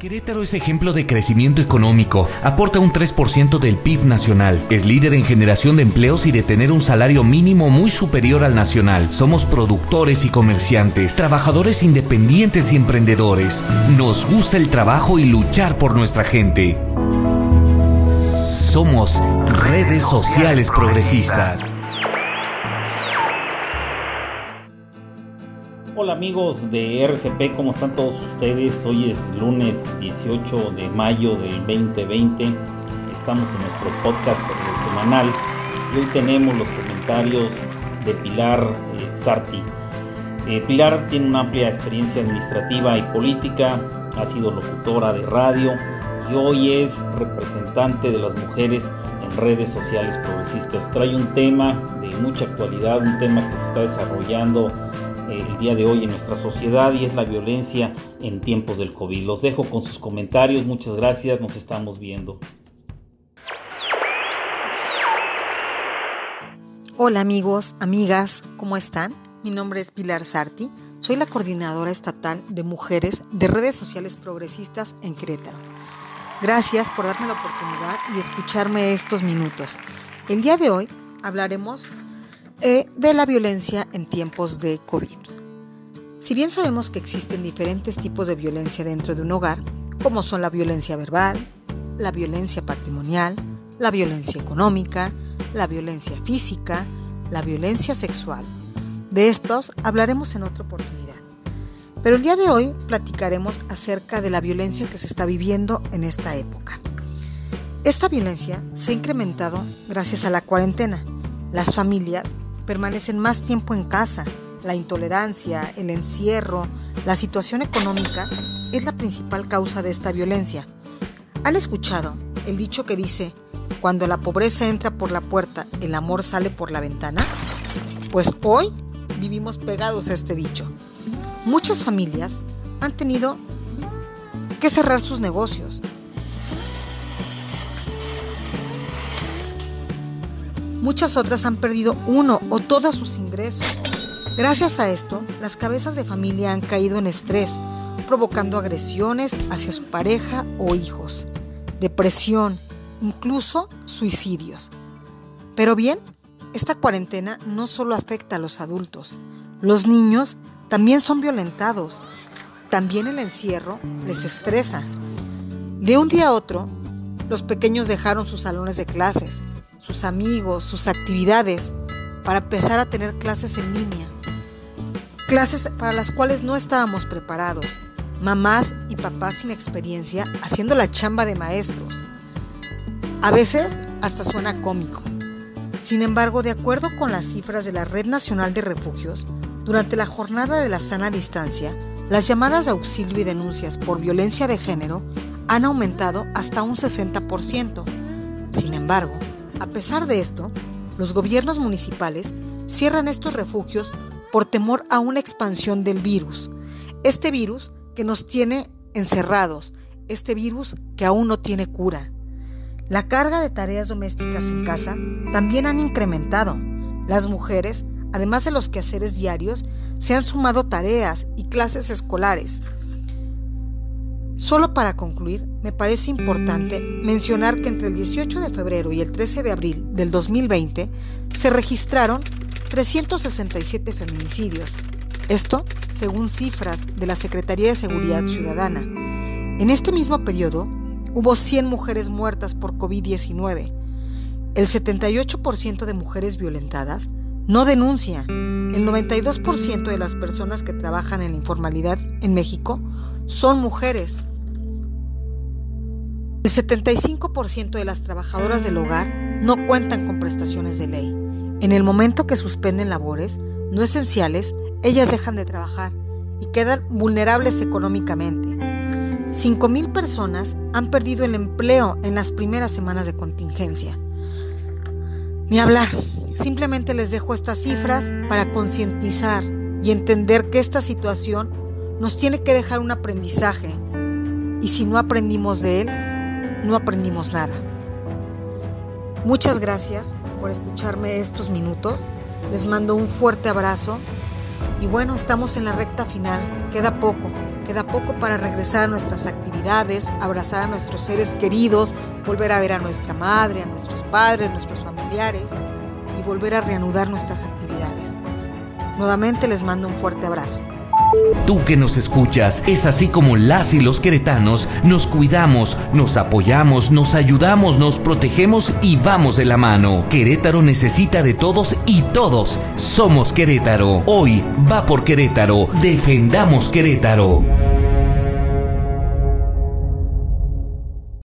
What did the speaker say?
Querétaro es ejemplo de crecimiento económico, aporta un 3% del PIB nacional, es líder en generación de empleos y de tener un salario mínimo muy superior al nacional. Somos productores y comerciantes, trabajadores independientes y emprendedores. Nos gusta el trabajo y luchar por nuestra gente. Somos redes sociales progresistas. Amigos de RCP, ¿cómo están todos ustedes? Hoy es lunes 18 de mayo del 2020. Estamos en nuestro podcast semanal y hoy tenemos los comentarios de Pilar eh, Sarti. Eh, Pilar tiene una amplia experiencia administrativa y política, ha sido locutora de radio y hoy es representante de las mujeres en redes sociales progresistas. Trae un tema de mucha actualidad, un tema que se está desarrollando el día de hoy en nuestra sociedad y es la violencia en tiempos del COVID. Los dejo con sus comentarios, muchas gracias, nos estamos viendo. Hola amigos, amigas, ¿cómo están? Mi nombre es Pilar Sarti, soy la coordinadora estatal de mujeres de redes sociales progresistas en Querétaro. Gracias por darme la oportunidad y escucharme estos minutos. El día de hoy hablaremos eh, de la violencia en tiempos de COVID. Si bien sabemos que existen diferentes tipos de violencia dentro de un hogar, como son la violencia verbal, la violencia patrimonial, la violencia económica, la violencia física, la violencia sexual. De estos hablaremos en otra oportunidad. Pero el día de hoy platicaremos acerca de la violencia que se está viviendo en esta época. Esta violencia se ha incrementado gracias a la cuarentena. Las familias permanecen más tiempo en casa. La intolerancia, el encierro, la situación económica es la principal causa de esta violencia. ¿Han escuchado el dicho que dice, cuando la pobreza entra por la puerta, el amor sale por la ventana? Pues hoy vivimos pegados a este dicho. Muchas familias han tenido que cerrar sus negocios, Muchas otras han perdido uno o todos sus ingresos. Gracias a esto, las cabezas de familia han caído en estrés, provocando agresiones hacia su pareja o hijos, depresión, incluso suicidios. Pero bien, esta cuarentena no solo afecta a los adultos, los niños también son violentados, también el encierro les estresa. De un día a otro, los pequeños dejaron sus salones de clases, sus amigos, sus actividades, para empezar a tener clases en línea. Clases para las cuales no estábamos preparados. Mamás y papás sin experiencia haciendo la chamba de maestros. A veces hasta suena cómico. Sin embargo, de acuerdo con las cifras de la Red Nacional de Refugios, durante la jornada de la sana distancia, las llamadas de auxilio y denuncias por violencia de género han aumentado hasta un 60%. Sin embargo, a pesar de esto, los gobiernos municipales cierran estos refugios por temor a una expansión del virus. Este virus que nos tiene encerrados, este virus que aún no tiene cura. La carga de tareas domésticas en casa también han incrementado. Las mujeres, además de los quehaceres diarios, se han sumado tareas y clases escolares. Solo para concluir, me parece importante mencionar que entre el 18 de febrero y el 13 de abril del 2020 se registraron 367 feminicidios. Esto según cifras de la Secretaría de Seguridad Ciudadana. En este mismo periodo hubo 100 mujeres muertas por COVID-19. El 78% de mujeres violentadas no denuncia. El 92% de las personas que trabajan en la informalidad en México son mujeres. El 75% de las trabajadoras del hogar no cuentan con prestaciones de ley. En el momento que suspenden labores no esenciales, ellas dejan de trabajar y quedan vulnerables económicamente. 5.000 personas han perdido el empleo en las primeras semanas de contingencia. Ni hablar, simplemente les dejo estas cifras para concientizar y entender que esta situación nos tiene que dejar un aprendizaje y si no aprendimos de él, no aprendimos nada. Muchas gracias por escucharme estos minutos. Les mando un fuerte abrazo. Y bueno, estamos en la recta final. Queda poco. Queda poco para regresar a nuestras actividades, abrazar a nuestros seres queridos, volver a ver a nuestra madre, a nuestros padres, nuestros familiares y volver a reanudar nuestras actividades. Nuevamente les mando un fuerte abrazo. Tú que nos escuchas, es así como las y los queretanos nos cuidamos, nos apoyamos, nos ayudamos, nos protegemos y vamos de la mano. Querétaro necesita de todos y todos somos Querétaro. Hoy va por Querétaro. Defendamos Querétaro.